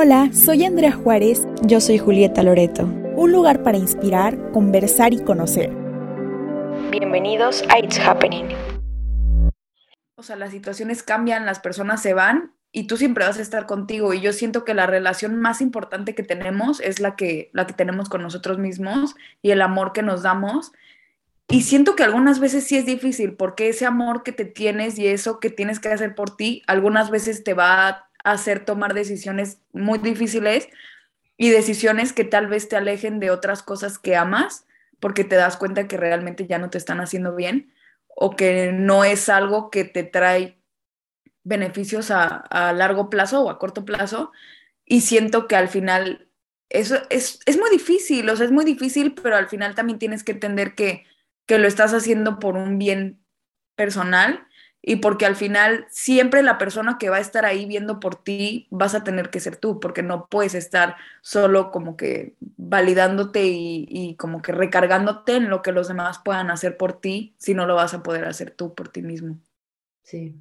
Hola, soy Andrea Juárez. Yo soy Julieta Loreto. Un lugar para inspirar, conversar y conocer. Bienvenidos a It's Happening. O sea, las situaciones cambian, las personas se van y tú siempre vas a estar contigo. Y yo siento que la relación más importante que tenemos es la que, la que tenemos con nosotros mismos y el amor que nos damos. Y siento que algunas veces sí es difícil porque ese amor que te tienes y eso que tienes que hacer por ti, algunas veces te va a hacer tomar decisiones muy difíciles y decisiones que tal vez te alejen de otras cosas que amas porque te das cuenta que realmente ya no te están haciendo bien o que no es algo que te trae beneficios a, largo plazo o a corto plazo. Y siento que al final eso es, es, muy difícil, o sea, es muy difícil, pero al final también tienes que entender que, que lo estás haciendo por un bien personal y porque al final siempre la persona que va a estar ahí viendo por ti vas a tener que ser tú, porque no puedes estar solo como que validándote y, como que recargándote en lo que los demás puedan hacer por ti, si no lo vas a poder hacer tú por ti mismo. Sí.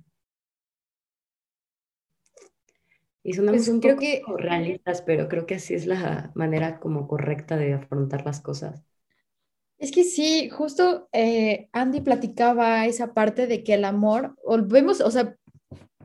Y sonamos pues un poco que... realistas, pero creo que así es la manera como correcta de afrontar las cosas. Es que sí, justo eh, Andy platicaba esa parte de que el amor, volvemos, o sea,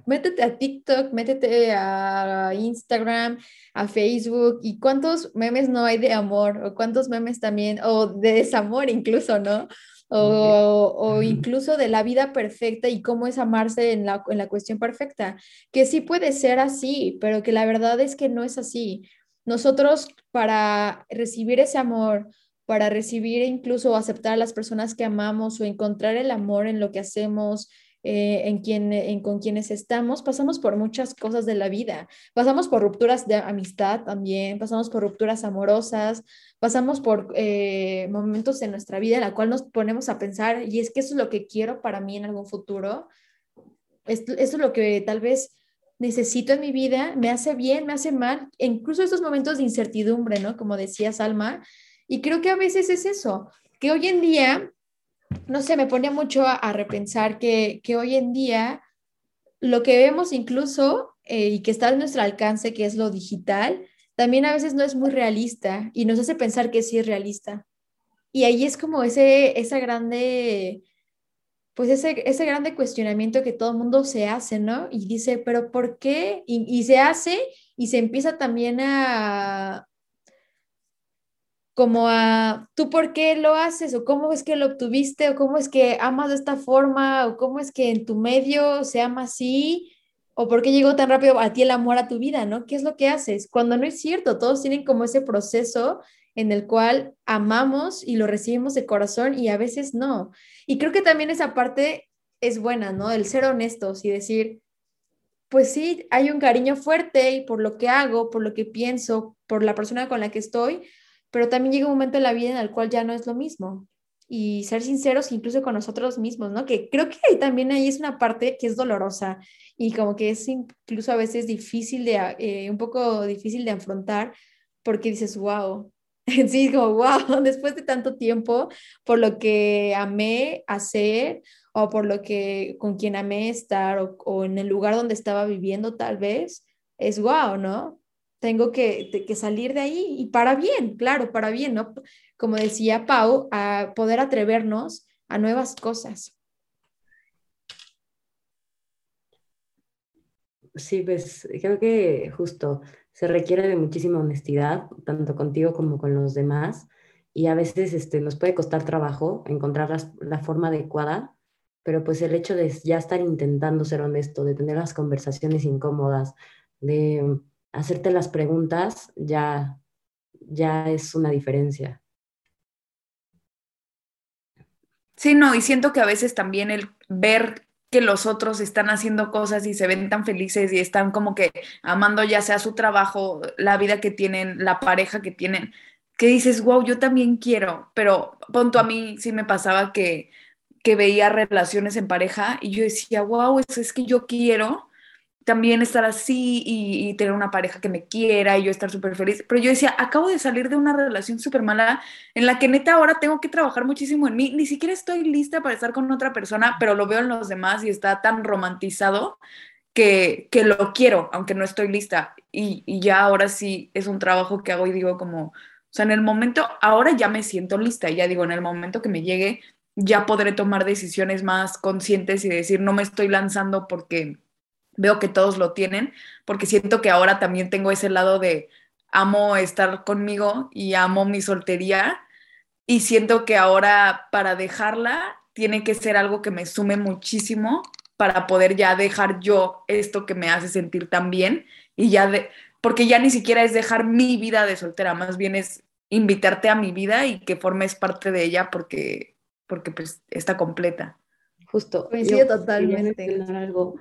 métete a TikTok, métete a Instagram, a Facebook, y cuántos memes no hay de amor, o cuántos memes también, o de desamor incluso, ¿no? O, o, incluso de la vida perfecta y cómo es amarse en la, en la cuestión perfecta, que sí puede ser así, pero que la verdad es que no es así. Nosotros para recibir ese amor, para recibir e incluso aceptar a las personas que amamos o encontrar el amor en lo que hacemos, eh, en, quien, en con quienes estamos, pasamos por muchas cosas de la vida. Pasamos por rupturas de amistad también, pasamos por rupturas amorosas, pasamos por eh, momentos en nuestra vida en la cual nos ponemos a pensar, y es que eso es lo que quiero para mí en algún futuro. Esto, es lo que tal vez necesito en mi vida, me hace bien, me hace mal, incluso estos momentos de incertidumbre, ¿no? Como decía Salma, y creo que a veces es eso, que hoy en día, no sé, me pone mucho a, repensar que, hoy en día lo que vemos incluso eh, y que está a nuestro alcance, que es lo digital, también a veces no es muy realista y nos hace pensar que sí es realista. Y ahí es como ese, esa grande, pues ese, ese grande cuestionamiento que todo el mundo se hace, ¿no? Y dice, pero ¿por qué? y se hace y se empieza también a, como a tú por qué lo haces o cómo es que lo obtuviste o cómo es que amas de esta forma o cómo es que en tu medio se ama así o por qué llegó tan rápido a ti el amor a tu vida, ¿no? ¿Qué es lo que haces? Cuando no es cierto, todos tienen como ese proceso en el cual amamos y lo recibimos de corazón y a veces no. Y creo que también esa parte es buena, ¿no? El ser honestos y decir, pues sí, hay un cariño fuerte y por lo que hago, por lo que pienso, por la persona con la que estoy, pero también llega un momento en la vida en el cual ya no es lo mismo. Y ser sinceros incluso con nosotros mismos, ¿no? Que creo que ahí también ahí es una parte que es dolorosa y como que es incluso a veces difícil de, eh, un poco difícil de afrontar porque dices, wow, sí, como wow, después de tanto tiempo, por lo que amé hacer o por lo que con quien amé estar o, o en el lugar donde estaba viviendo tal vez, es wow, ¿no? Tengo que, que, salir de ahí y para bien, claro, para bien, ¿no? Como decía Pau, a poder atrevernos a nuevas cosas. Sí, pues creo que justo se requiere de muchísima honestidad, tanto contigo como con los demás, y a veces este, nos puede costar trabajo encontrar la forma adecuada, pero pues el hecho de ya estar intentando ser honesto, de tener las conversaciones incómodas, de hacerte las preguntas ya, ya es una diferencia. Sí, no, y siento que a veces también el ver que los otros están haciendo cosas y se ven tan felices y están como que amando ya sea su trabajo, la vida que tienen, la pareja que tienen, que dices, wow, yo también quiero, pero punto a mí sí me pasaba que, que veía relaciones en pareja y yo decía, wow, eso es que yo quiero, también estar así y, tener una pareja que me quiera y yo estar súper feliz. Pero yo decía, acabo de salir de una relación súper mala en la que neta ahora tengo que trabajar muchísimo en mí. Ni siquiera estoy lista para estar con otra persona, pero lo veo en los demás y está tan romantizado que, que lo quiero, aunque no estoy lista. Y, y ya ahora sí es un trabajo que hago y digo como, o sea, en el momento, ahora ya me siento lista y ya digo, en el momento que me llegue, ya podré tomar decisiones más conscientes y decir, no me estoy lanzando porque veo que todos lo tienen, porque siento que ahora también tengo ese lado de amo estar conmigo y amo mi soltería y siento que ahora para dejarla tiene que ser algo que me sume muchísimo para poder ya dejar yo esto que me hace sentir tan bien y ya de, porque ya ni siquiera es dejar mi vida de soltera, más bien es invitarte a mi vida y que formes parte de ella porque, porque pues está completa. Justo. Coincido totalmente. Algo.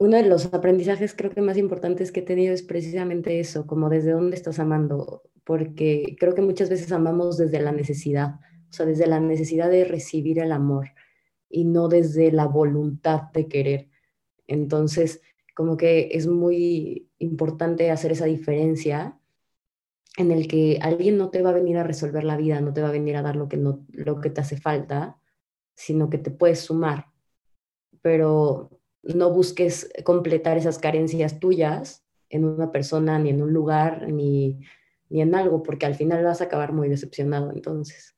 Uno de los aprendizajes creo que más importantes que he tenido es precisamente eso, como desde dónde estás amando, porque creo que muchas veces amamos desde la necesidad, o sea, desde la necesidad de recibir el amor y no desde la voluntad de querer. Entonces, como que es muy importante hacer esa diferencia en el que alguien no te va a venir a resolver la vida, no te va a venir a dar lo que, no, lo que te hace falta, sino que te puedes sumar. Pero no busques completar esas carencias tuyas en una persona, ni en un lugar, ni, ni en algo, porque al final vas a acabar muy decepcionado entonces.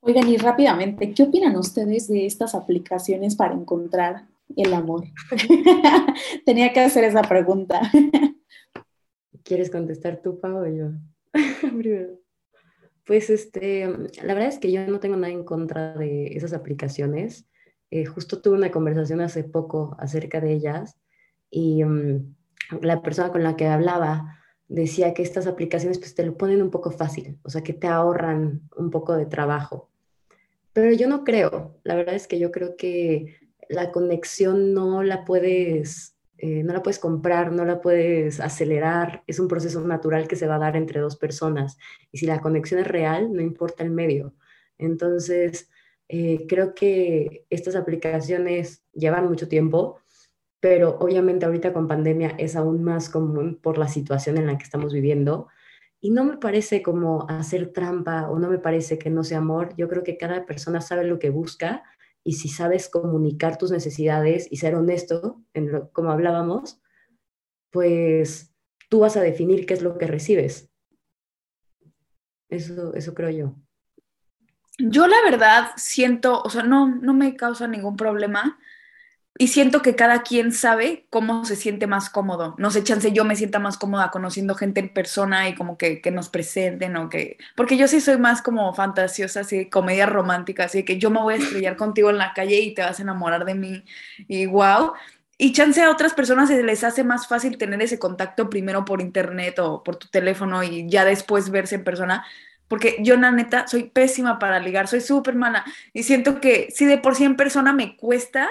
Oigan, y rápidamente, ¿qué opinan ustedes de estas aplicaciones para encontrar el amor? Tenía que hacer esa pregunta. ¿Quieres contestar tú, Pau, o yo? Pues este, la verdad es que yo no tengo nada en contra de esas aplicaciones. Eh, justo tuve una conversación hace poco acerca de ellas y mm, la persona con la que hablaba decía que estas aplicaciones pues te lo ponen un poco fácil, o sea que te ahorran un poco de trabajo. Pero yo no creo, la verdad es que yo creo que la conexión no la puedes, eh, no la puedes comprar, no la puedes acelerar, es un proceso natural que se va a dar entre dos personas. Y si la conexión es real, no importa el medio. Entonces, eh, creo que estas aplicaciones llevan mucho tiempo, pero obviamente ahorita con pandemia es aún más común por la situación en la que estamos viviendo. Y no me parece como hacer trampa o no me parece que no sea amor. Yo creo que cada persona sabe lo que busca y si sabes comunicar tus necesidades y ser honesto, en lo, como hablábamos, pues tú vas a definir qué es lo que recibes. Eso, eso creo yo. Yo la verdad siento, o sea, no, no me causa ningún problema y siento que cada quien sabe cómo se siente más cómodo. No sé, chance yo me sienta más cómoda conociendo gente en persona y como que, que nos presenten o que... Porque yo sí soy más como fantasiosa, así, comedia romántica, así que yo me voy a estrellar contigo en la calle y te vas a enamorar de mí y wow. Y chance a otras personas se les hace más fácil tener ese contacto primero por internet o por tu teléfono y ya después verse en persona. Porque yo, la neta, soy pésima para ligar, soy súper mala. Y siento que si de por sí en persona me cuesta,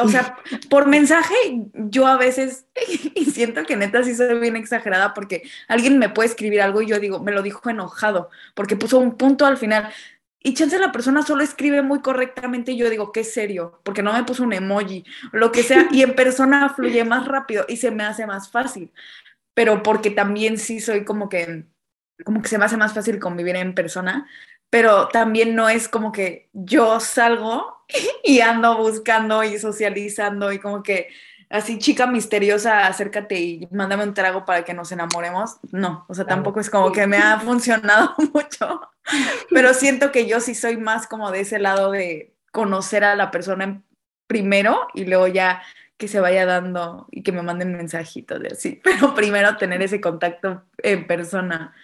o sea, por mensaje, yo a veces, y siento que neta sí soy bien exagerada porque alguien me puede escribir algo y yo digo, me lo dijo enojado, porque puso un punto al final. Y chance la persona solo escribe muy correctamente y yo digo, qué serio, porque no me puso un emoji, lo que sea, y en persona fluye más rápido y se me hace más fácil. Pero porque también sí soy como que, como que se me hace más fácil convivir en persona, pero también no es como que yo salgo y ando buscando y socializando y como que así chica misteriosa, acércate y mándame un trago para que nos enamoremos. No, o sea, tampoco es como que me ha funcionado mucho, pero siento que yo sí soy más como de ese lado de conocer a la persona primero y luego ya que se vaya dando y que me manden mensajitos de así, pero primero tener ese contacto en persona.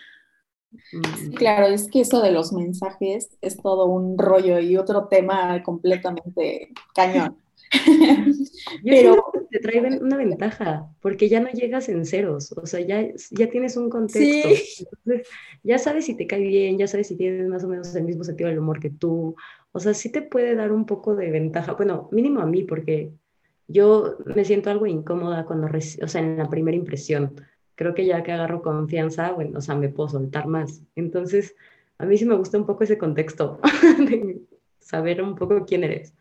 Mm. claro, es que eso de los mensajes es todo un rollo y otro tema completamente cañón. Pero te trae una ventaja, porque ya no llegas en ceros, o sea, ya, ya tienes un contexto. Entonces, ya sabes si te cae bien, ya sabes si tienes más o menos el mismo sentido del humor que tú. O sea, sí te puede dar un poco de ventaja, bueno, mínimo a mí, porque yo me siento algo incómoda cuando, o sea, en la primera impresión creo que ya que agarro confianza, bueno, o sea, me puedo soltar más. Entonces, a mí sí me gusta un poco ese contexto, de saber un poco quién eres.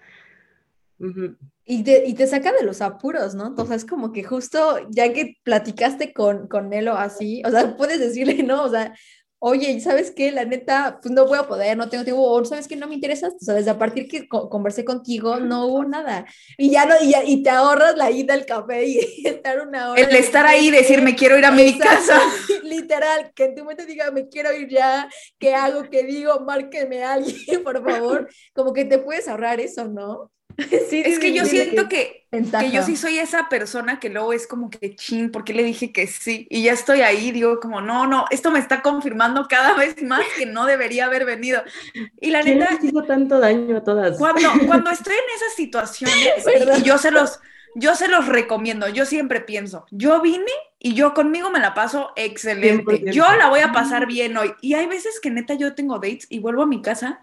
y, te, y, te, saca de los apuros, ¿no? Entonces, es como que justo ya que platicaste con, con Nelo así, o sea, puedes decirle, ¿no? O sea, oye, ¿sabes qué? La neta, pues no voy a poder, no tengo tiempo, o ¿sabes qué? No me interesa, o sea, desde a partir que conversé contigo, no hubo nada. Y ya no, y, y te ahorras la ida al café y, estar una hora. El estar ahí y decir, me quiero ir a mi casa. Literal, que en tu mente diga, me quiero ir ya, ¿qué hago? ¿Qué digo? Márqueme a alguien, por favor. Como que te puedes ahorrar eso, ¿no? Sí, es que yo siento que, que, yo sí soy esa persona que luego es como que chin, ¿por qué le dije que sí? Y ya estoy ahí, digo como, no, no, esto me está confirmando cada vez más que no debería haber venido. Y la neta... hizo tanto daño a todas? Cuando, cuando estoy en esas situaciones, y, yo se los... Yo se los recomiendo, yo siempre pienso, yo vine y yo conmigo me la paso excelente, yo la voy a pasar bien hoy. Y hay veces que neta yo tengo dates y vuelvo a mi casa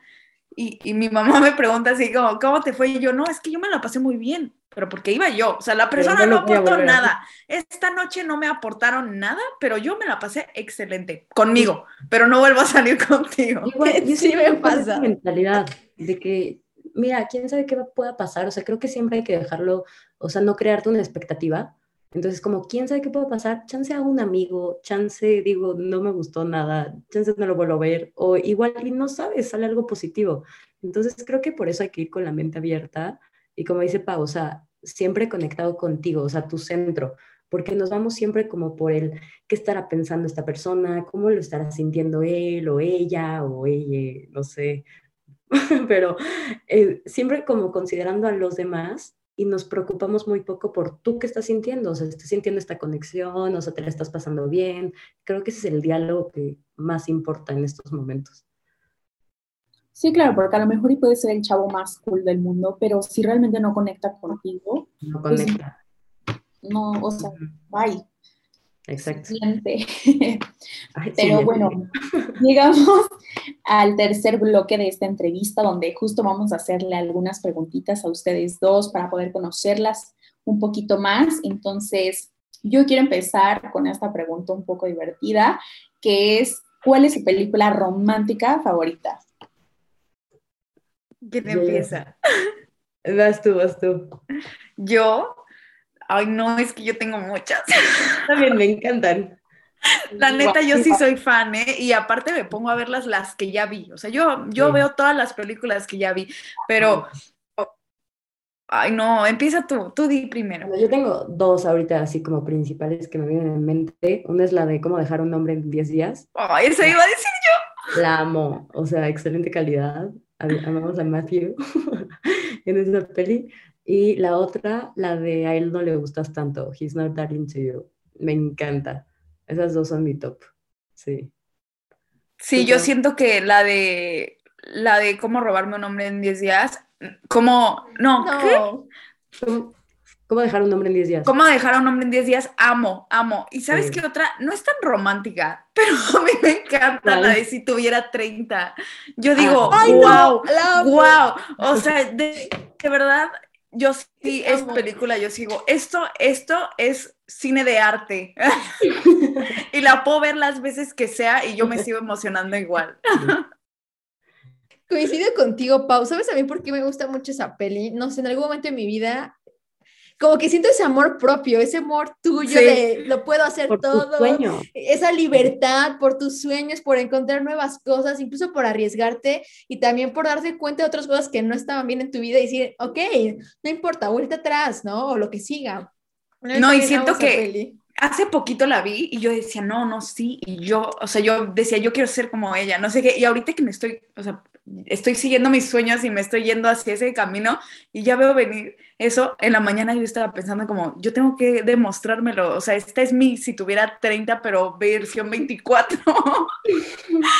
y, y, mi mamá me pregunta así como, ¿cómo te fue? Y yo, no, es que yo me la pasé muy bien, pero porque iba yo. O sea, la persona no, aportó nada. Esta noche no me aportaron nada, pero yo me la pasé excelente conmigo, pero no vuelvo a salir contigo. Igual, yo sí me pasa. mentalidad de que, mira, quién sabe qué pueda pasar. O sea, creo que siempre hay que dejarlo, o sea, no crearte una expectativa entonces, como, ¿quién sabe qué puede pasar? Chance a un amigo, chance, digo, no me gustó nada, chance no lo vuelvo a ver, o igual y no sabes, sale algo positivo. Entonces, creo que por eso hay que ir con la mente abierta y como dice Pau, o sea, siempre conectado contigo, o sea, tu centro, porque nos vamos siempre como por el qué estará pensando esta persona, cómo lo estará sintiendo él o ella o ella, no sé, pero eh, siempre como considerando a los demás y nos preocupamos muy poco por tú que estás sintiendo, o sea, estás sintiendo esta conexión, o sea, te la estás pasando bien. Creo que ese es el diálogo que más importa en estos momentos. Sí, claro, porque a lo mejor y puede ser el chavo más cool del mundo, pero si realmente no conecta contigo. No pues conecta. no, o sea, bye. Exacto. Pero bueno, llegamos al tercer bloque de esta entrevista donde justo vamos a hacerle algunas preguntitas a ustedes dos para poder conocerlas un poquito más. Entonces, yo quiero empezar con esta pregunta un poco divertida, que es, ¿cuál es su película romántica favorita? ¿Quién empieza? Vas tú, vas tú. Yo, Ay, no, es que yo tengo muchas. También me encantan. La neta, yo sí soy fan, ¿eh? Y aparte me pongo a verlas las que ya vi. O sea, yo, yo veo todas las películas que ya vi, pero... Ay, no, empieza tú, tú di primero. yo tengo dos ahorita así como principales que me vienen en mente. Una es la de cómo dejar un hombre en 10 días. Ay, eso iba a decir yo. La amo, o sea, excelente calidad. Amamos a Matthew en esa peli. Y la otra, la de a él no le gustas tanto, He's Not That Into You. Me encanta. Esas dos son mi top. Sí. Sí, yo siento que la de la de cómo robarme un hombre en 10 días, como no, ¿Cómo, dejar un hombre en 10 días? ¿Cómo dejar a un hombre en 10 días? Amo, amo. Y sabes qué otra, no es tan romántica, pero a mí me encanta la de si tuviera 30. Yo ah, digo, wow, wow. O sea, de, de verdad, yo sí, es película, yo sigo, esto, esto es cine de arte. y la puedo ver las veces que sea y yo me sigo emocionando igual. Coincido contigo, Pau. ¿Sabes a mí por qué me gusta mucho esa peli? No sé, en algún momento de mi vida como que siento ese amor propio, ese amor tuyo de lo puedo hacer todo, esa libertad por tus sueños, por encontrar nuevas cosas, incluso por arriesgarte y también por darte cuenta de otras cosas que no estaban bien en tu vida y decir, ok, no importa, vuelta atrás, ¿no? O lo que siga. No, y siento que hace poquito la vi y yo decía, no, no, sí, y yo, o sea, yo decía, yo quiero ser como ella, no sé qué, y ahorita que me estoy, o sea, estoy siguiendo mis sueños y me estoy yendo hacia ese camino y ya veo venir eso, en la mañana yo estaba pensando como, yo tengo que demostrármelo, o sea, esta es mi, si tuviera 30, pero versión 24.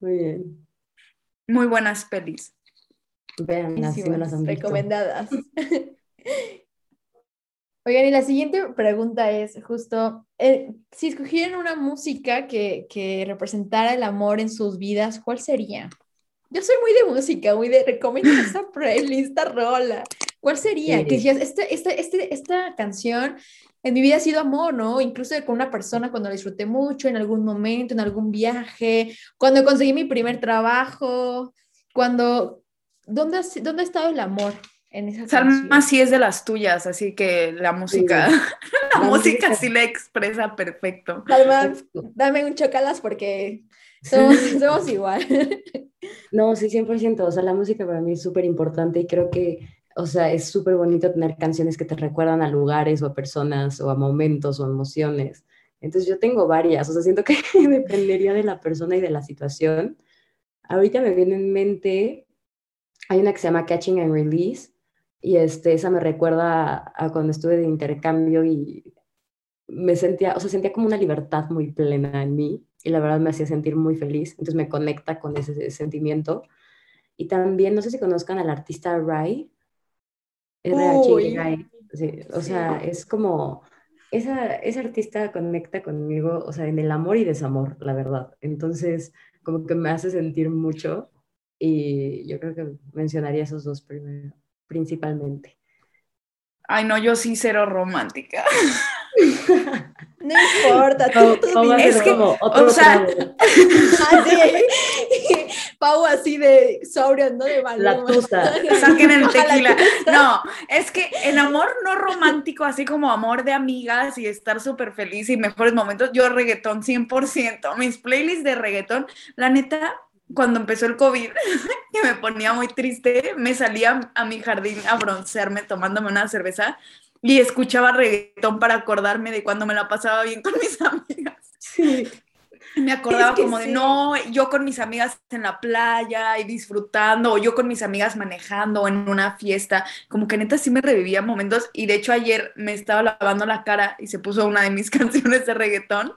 Muy bien. Muy buenas pelis. Vean, las recomendadas. Oigan, y la siguiente pregunta es justo, eh, si escogieran una música que, que, representara el amor en sus vidas, ¿cuál sería? Yo soy muy de música, muy de recomendar esta playlist, esta rola. ¿Cuál sería? Que decías, este, este, este, esta canción en mi vida ha sido amor, ¿no? Incluso con una persona cuando la disfruté mucho, en algún momento, en algún viaje, cuando conseguí mi primer trabajo, cuando... ¿Dónde, ¿Dónde ha estado el amor en esa Salma sí es de las tuyas, así que la música, la, La música música- sí la expresa perfecto. Salma, dame un chocalas porque somos, somos igual. No, sí, 100%. O sea, la música para mí es súper importante y creo que, o sea, es súper bonito tener canciones que te recuerdan a lugares o a personas o a momentos o emociones. Entonces yo tengo varias, o sea, siento que dependería de la persona y de la situación. Ahorita me viene en mente, hay una que se llama Catching and Release y este, esa me recuerda a, a cuando estuve de intercambio y me sentía, o sea, sentía como una libertad muy plena en mí y la verdad me hacía sentir muy feliz, entonces me conecta con ese, ese sentimiento. Y también, no sé si conozcan al artista Rai. Rai, sí, o sea, es como, esa, ese artista conecta conmigo, o sea, en el amor y desamor, la verdad. Entonces, como que me hace sentir mucho y yo creo que mencionaría esos dos primero, principalmente. Ay, no, yo sí cero romántica. No importa, tú, No, tú dime. Es que, como otro o sea. Así. Pau así de sobrio, ¿no? De La Maluma. tusa. Saquen el La tequila. No, es que el amor no romántico, así como amor de amigas y estar súper feliz y mejores momentos, yo reggaetón 100%. Mis playlists de reggaetón, la neta, cuando empezó el COVID, que me ponía muy triste, me salía a mi jardín a broncearme tomándome una cerveza y escuchaba reggaetón para acordarme de cuando me la pasaba bien con mis amigas. Sí. Me acordaba Es que como de, no, yo con mis amigas en la playa y disfrutando, o yo con mis amigas manejando o en una fiesta, como que neta sí me revivía momentos. Y de hecho ayer me estaba lavando la cara y se puso una de mis canciones de reggaetón.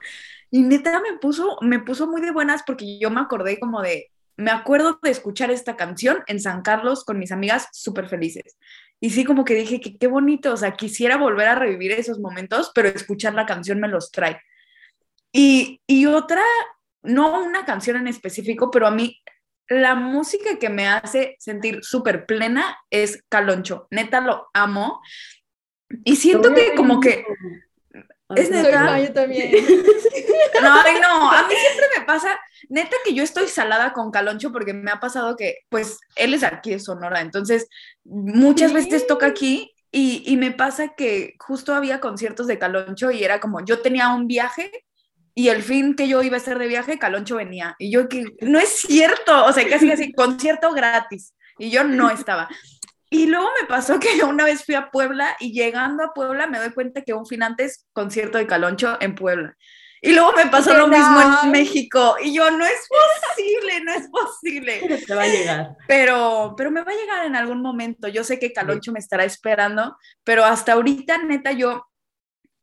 Y neta me puso, me puso muy de buenas porque yo me acordé como de, me acuerdo de escuchar esta canción en San Carlos con mis amigas súper felices. Y sí, como que dije que qué bonito, o sea, quisiera volver a revivir esos momentos, pero escuchar la canción me los trae. Y, y otra, no una canción en específico, pero a mí la música que me hace sentir súper plena es Caloncho. Neta lo amo. Y siento que como que. Es Soy neta. no, yo también. no, ay, no, a mí siempre me pasa, neta que yo estoy salada con Caloncho porque me ha pasado que, pues, él es aquí de Sonora, entonces muchas Sí. veces toca aquí y, y me pasa que justo había conciertos de Caloncho y era como, yo tenía un viaje y el fin que yo iba a hacer de viaje, Caloncho venía. Y yo que, no es cierto, o sea, casi casi concierto gratis. Y yo no estaba. Y luego me pasó que una vez fui a Puebla y llegando a Puebla me doy cuenta que un fin antes concierto de Caloncho en Puebla. Y luego me pasó lo mismo en México. Y yo, no es posible, no es posible. Pero te va a llegar. Pero, pero me va a llegar en algún momento. Yo sé que Caloncho me estará esperando, pero hasta ahorita, neta, yo,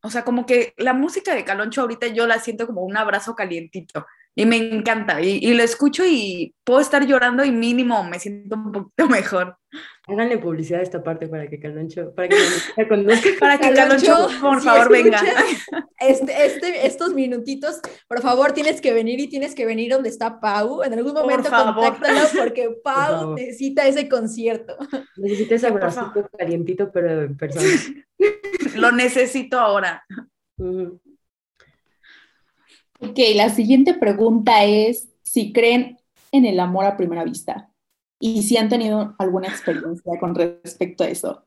o sea, como que la música de Caloncho ahorita yo la siento como un abrazo calientito y me encanta. Y, y lo escucho y puedo estar llorando y mínimo me siento un poquito mejor. Háganle publicidad a esta parte para que Caloncho, para que conozca. Para que Caloncho, Caloncho, por si favor, venga. Este, este, estos minutitos, por favor, tienes que venir y tienes que venir donde está Pau. En algún Por momento favor. contáctalo porque Pau favor. necesita ese concierto. Necesito ese por abracito calientito, pero en persona. Lo necesito ahora. Ujú. Ok, la siguiente pregunta es si creen en el amor a primera vista y si han tenido alguna experiencia con respecto a eso.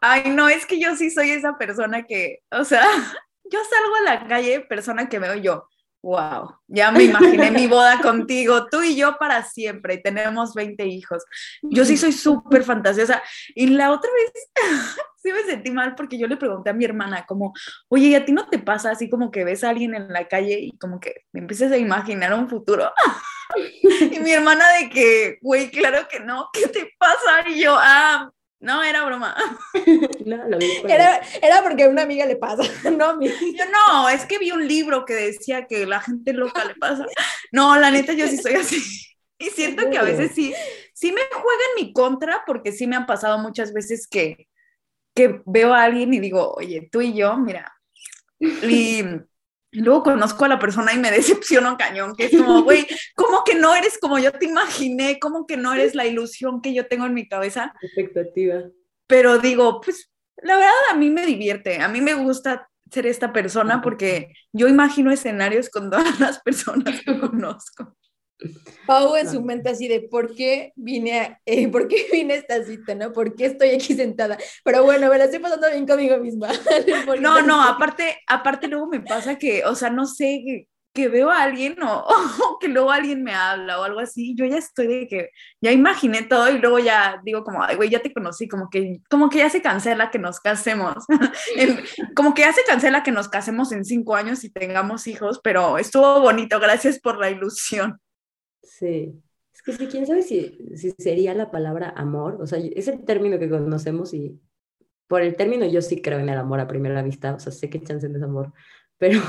Ay, no, es que yo sí soy esa persona que, o sea, yo salgo a la calle, persona que veo yo, wow, ya me imaginé mi boda contigo, tú y yo para siempre, y tenemos 20 hijos. Yo sí soy súper fantasiosa. Y la otra vez sí me sentí mal porque yo le pregunté a mi hermana como, oye, ¿y a ti no te pasa así como que ves a alguien en la calle y como que me empiezas a imaginar un futuro? y mi hermana de que, güey, claro que no, ¿qué te pasa? Y yo, ah, no, era broma. No, lo vi por Era, era porque a una amiga le pasa, no a mí. Yo no, es que vi un libro que decía que la gente loca le pasa. No, la neta, yo sí soy así. Y siento que a veces sí, sí me juega en mi contra, porque sí me han pasado muchas veces que, que veo a alguien y digo, oye, tú y yo, mira. Y, y luego conozco a la persona y me decepciono cañón, que es como, güey, ¿cómo que no eres como yo te imaginé? ¿Cómo que no eres la ilusión que yo tengo en mi cabeza? expectativa. pero digo, pues la verdad a mí me divierte, a mí me gusta ser esta persona porque yo imagino escenarios con todas las personas que conozco. Pau en su mente así de por qué vine a, eh, por qué vine a esta cita, ¿no? ¿Por qué estoy aquí sentada? Pero bueno, me la estoy pasando bien conmigo misma. no, no, aparte, aparte luego me pasa que, o sea, no sé, que veo a alguien o, que luego alguien me habla o algo así, yo ya estoy de que ya imaginé todo y luego ya digo como, ay, güey, ya te conocí, como que, como que ya se cancela que nos casemos, como que ya se cancela que nos casemos en cinco años y tengamos hijos, pero estuvo bonito, gracias por la ilusión. Sí, es que sí, quién sabe si, si sería la palabra amor, o sea, es el término que conocemos y por el término yo sí creo en el amor a primera vista, o sea, sé que chance es amor, pero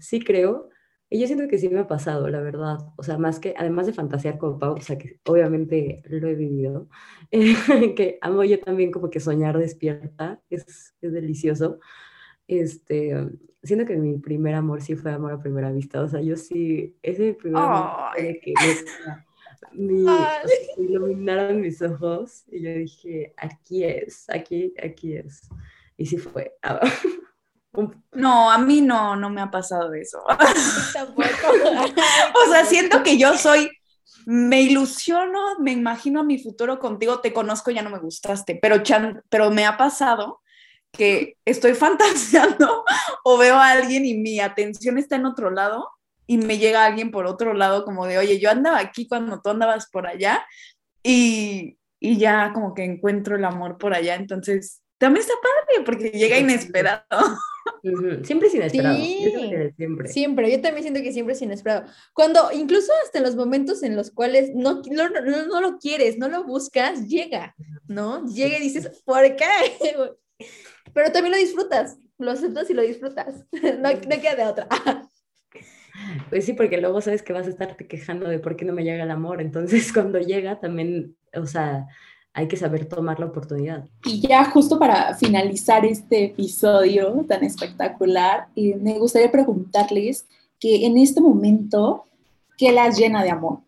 sí creo. Y yo siento que sí me ha pasado, la verdad. O sea, más que, además de fantasear con Pau, o sea, que obviamente lo he vivido, que amo yo también como que soñar despierta, es, es delicioso. Este, siento que mi primer amor sí fue amor a primera vista. O sea, yo sí, ese primer amor que me, iluminaron mis ojos y yo dije, aquí es, aquí, aquí es. Y sí fue. No, a mí no, no me ha pasado eso. o sea, siento que yo soy, me ilusiono, me imagino a mi futuro contigo, te conozco, ya no me gustaste, pero, pero me ha pasado que estoy fantaseando o veo a alguien y mi atención está en otro lado y me llega alguien por otro lado como de, oye, yo andaba aquí cuando tú andabas por allá y, y ya como que encuentro el amor por allá, entonces también está padre porque llega inesperado. Siempre es inesperado. Sí, siempre. siempre. Yo también siento que siempre es inesperado. Cuando, incluso hasta en los momentos en los cuales no, no, no, lo quieres, no lo buscas, llega, ¿no? Llega y dices, ¿por qué? Pero también lo disfrutas, lo aceptas y lo disfrutas. No, no queda de otra. Pues sí, porque luego sabes que vas a estarte quejando de por qué no me llega el amor. Entonces, cuando llega, también, o sea, hay que saber tomar la oportunidad. Y ya justo para finalizar este episodio tan espectacular, eh, me gustaría preguntarles que en este momento, ¿qué las llena de amor?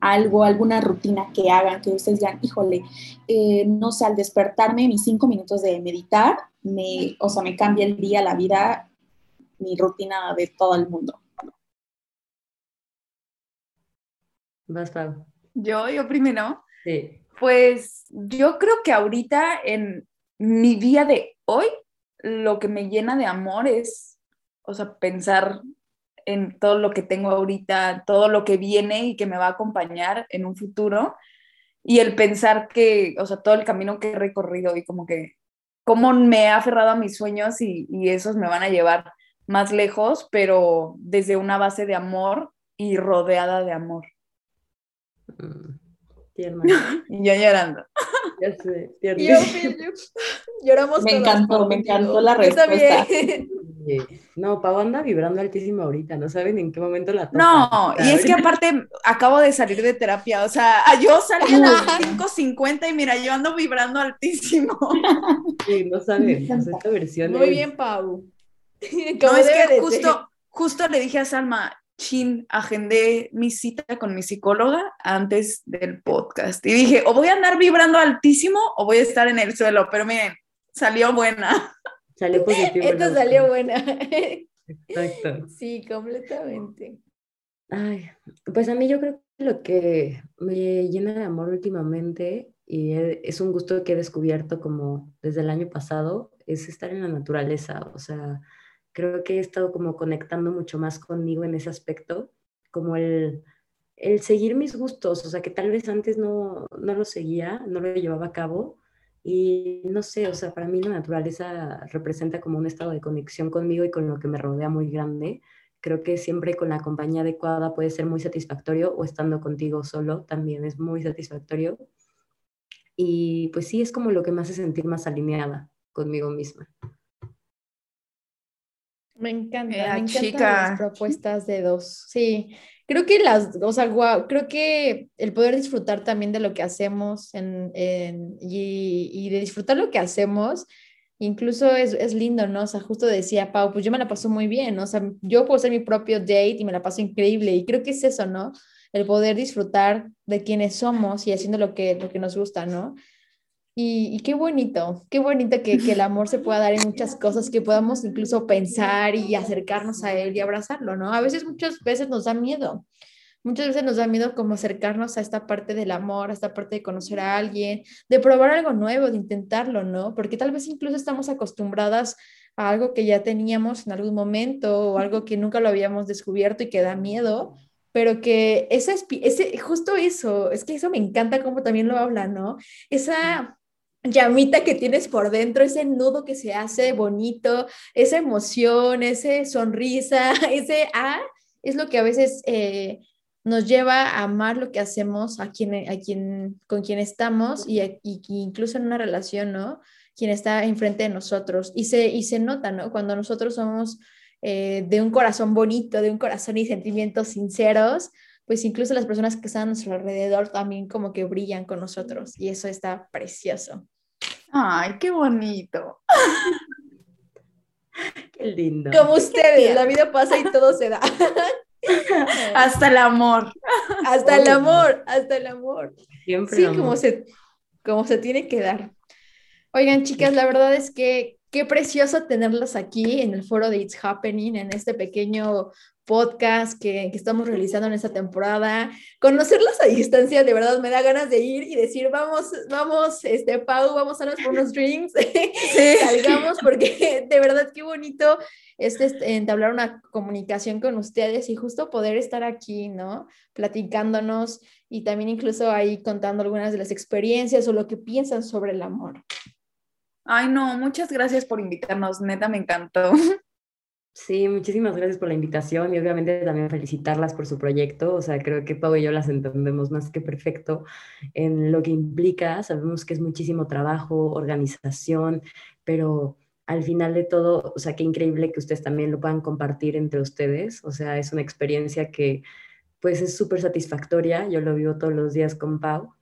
Algo, alguna rutina que hagan, que ustedes digan, híjole, eh, no sé, al despertarme mis cinco minutos de meditar, me, o sea, me cambia el día, la vida, mi rutina de todo el mundo. Vas, Pablo. Yo, yo primero. Sí. Pues yo creo que ahorita en mi día de hoy, lo que me llena de amor es, o sea, pensar en todo lo que tengo ahorita, todo lo que viene y que me va a acompañar en un futuro. Y el pensar que, o sea, todo el camino que he recorrido y como que, cómo me he aferrado a mis sueños y, y esos me van a llevar más lejos, pero desde una base de amor y rodeada de amor. Mm, y yo llorando. Ya sé, lloramos Me encantó, me encantó la respuesta. No, Pau anda vibrando altísimo ahorita, no saben en qué momento la toca. No, y es que aparte acabo de salir de terapia, o sea, yo salí a las 5.50 y mira, yo ando vibrando altísimo. Sí, no saben, pues esta versión Muy bien, Pau. No, es que justo, justo le dije a Salma, chin, agendé mi cita con mi psicóloga antes del podcast. Y dije, o voy a andar vibrando altísimo o voy a estar en el suelo. Pero miren, salió buena. Salió positivo. Esto salió buena. Exacto. Sí, completamente. Ay, pues a mí yo creo que lo que me llena de amor últimamente y es un gusto que he descubierto como desde el año pasado es estar en la naturaleza, o sea, creo que he estado como conectando mucho más conmigo en ese aspecto, como el, el seguir mis gustos, o sea, que tal vez antes no, no lo seguía, no lo llevaba a cabo. Y no sé, o sea, para mí la naturaleza representa como un estado de conexión conmigo y con lo que me rodea muy grande. Creo que siempre con la compañía adecuada puede ser muy satisfactorio o estando contigo solo también es muy satisfactorio. Y pues sí, es como lo que me hace sentir más alineada conmigo misma. Me encanta, me encantan las propuestas de dos. Sí, creo que las, o sea, creo que el poder disfrutar también de lo que hacemos en, y, y, de disfrutar lo que hacemos, incluso es, es, lindo, ¿no? O sea, justo decía Pau, pues yo me la paso muy bien, ¿no? O sea, yo puedo ser mi propio date y me la paso increíble y creo que es eso, ¿no? El poder disfrutar de quienes somos y haciendo lo que, lo que nos gusta, ¿no? Y, qué bonito, qué bonito que, que, el amor se pueda dar en muchas cosas, que podamos incluso pensar y acercarnos a él y abrazarlo, ¿no? A veces, muchas veces nos da miedo. Muchas veces nos da miedo como acercarnos a esta parte del amor, a esta parte de conocer a alguien, de probar algo nuevo, de intentarlo, ¿no? Porque tal vez incluso estamos acostumbradas a algo que ya teníamos en algún momento o algo que nunca lo habíamos descubierto y que da miedo, pero que ese, ese justo eso, es que eso me encanta como también lo habla, ¿no? Esa llamita que tienes por dentro, ese nudo que se hace bonito, esa emoción, ese sonrisa, ese ah, es lo que a veces eh, nos lleva a amar lo que hacemos a quien, a quien, con quien estamos y, incluso en una relación, ¿no? Quien está enfrente de nosotros. Y se, y se nota, ¿no? Cuando nosotros somos eh, de un corazón bonito, de un corazón y sentimientos sinceros, pues incluso las personas que están a nuestro alrededor también como que brillan con nosotros y eso está precioso. Ay, qué bonito. Qué lindo. Como ustedes, la vida pasa y todo se da. hasta el amor. Hasta el amor, hasta el amor. Siempre sí, Como, se, como se tiene que dar. Oigan, chicas, la verdad es que qué precioso tenerlas aquí en el foro de It's Happening, en este pequeño podcast que, que, estamos realizando en esta temporada. Conocerlas a distancia, de verdad, me da ganas de ir y decir, vamos, vamos, este, Pau, vamos a darnos por unos drinks, salgamos, porque de verdad qué bonito es este, entablar una comunicación con ustedes y justo poder estar aquí, ¿no? Platicándonos y también incluso ahí contando algunas de las experiencias o lo que piensan sobre el amor. Ay, no, muchas gracias por invitarnos, neta, me encantó. Sí, muchísimas gracias por la invitación y obviamente también felicitarlas por su proyecto. O sea, creo que Pau y yo las entendemos más que perfecto en lo que implica. Sabemos que es muchísimo trabajo, organización, pero al final de todo, o sea, qué increíble que ustedes también lo puedan compartir entre ustedes. O sea, es una experiencia que pues es súper satisfactoria. Yo lo vivo todos los días con Pau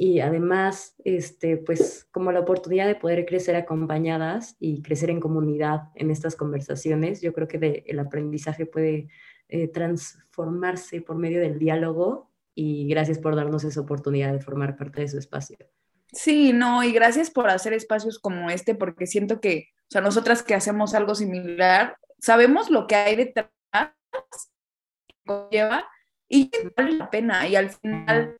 y además, este, pues como la oportunidad de poder crecer acompañadas y crecer en comunidad en estas conversaciones, yo creo que el aprendizaje puede eh, transformarse por medio del diálogo y gracias por darnos esa oportunidad de formar parte de su espacio. Sí, no, y gracias por hacer espacios como este, porque siento que, o sea, nosotras que hacemos algo similar, sabemos lo que hay detrás, lleva, y vale la pena, y al final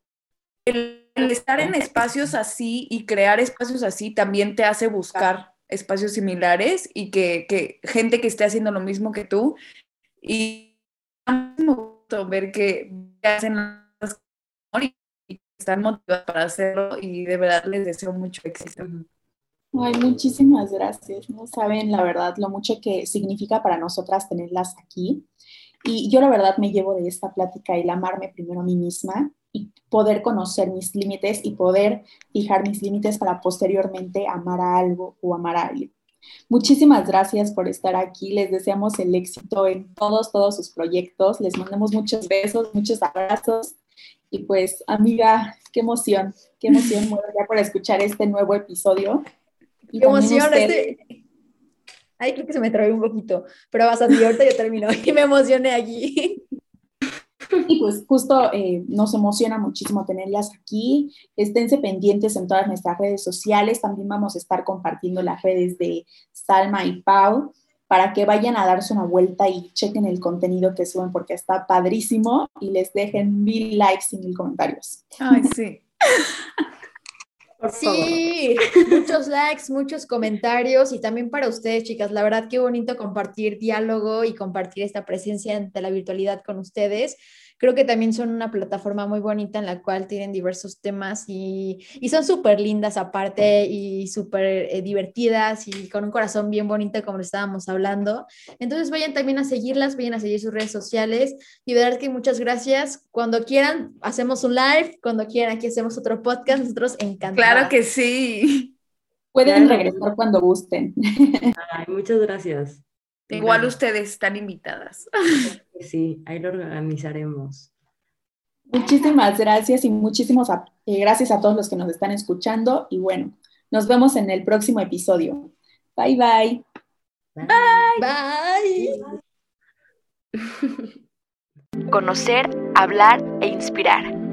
el estar en espacios así y crear espacios así también te hace buscar espacios similares y que, gente que esté haciendo lo mismo que tú. Y me gusta ver que hacen las y están motivados para hacerlo y de verdad les deseo mucho éxito. Ay, muchísimas gracias. No saben la verdad lo mucho que significa para nosotras tenerlas aquí. Y yo la verdad me llevo de esta plática el amarme primero a mí misma y poder conocer mis límites y poder fijar mis límites para posteriormente amar a algo o amar a alguien. Muchísimas gracias por estar aquí. Les deseamos el éxito en todos, todos sus proyectos. Les mandamos muchos besos, muchos abrazos. Y pues, amiga, qué emoción, qué emoción ya por escuchar este nuevo episodio. qué emoción, este... Ay, creo que se me trabó un poquito, pero vas a ahorita ya terminó y me emocioné aquí. Y pues justo eh, nos emociona muchísimo tenerlas aquí. Esténse pendientes en todas nuestras redes sociales. También vamos a estar compartiendo las redes de Salma y Pau para que vayan a darse una vuelta y chequen el contenido que suben porque está padrísimo y les dejen mil likes y mil comentarios. Ay, sí. sí, muchos likes, muchos comentarios y también para ustedes, chicas. La verdad, qué bonito compartir diálogo y compartir esta presencia ante la virtualidad con ustedes creo que también son una plataforma muy bonita en la cual tienen diversos temas y, y son súper lindas aparte y súper eh, divertidas y con un corazón bien bonito como estábamos hablando. Entonces vayan también a seguirlas, vayan a seguir sus redes sociales y verdad que muchas gracias. Cuando quieran, hacemos un live, cuando quieran, aquí hacemos otro podcast, nosotros encantados. Claro que sí. Pueden regresar cuando gusten. Ay, muchas gracias. Igual ustedes están invitadas. Sí, ahí lo organizaremos. Muchísimas gracias y muchísimas eh, gracias a todos los que nos están escuchando y bueno, nos vemos en el próximo episodio. Bye bye. Bye. Bye. Conocer, hablar e inspirar.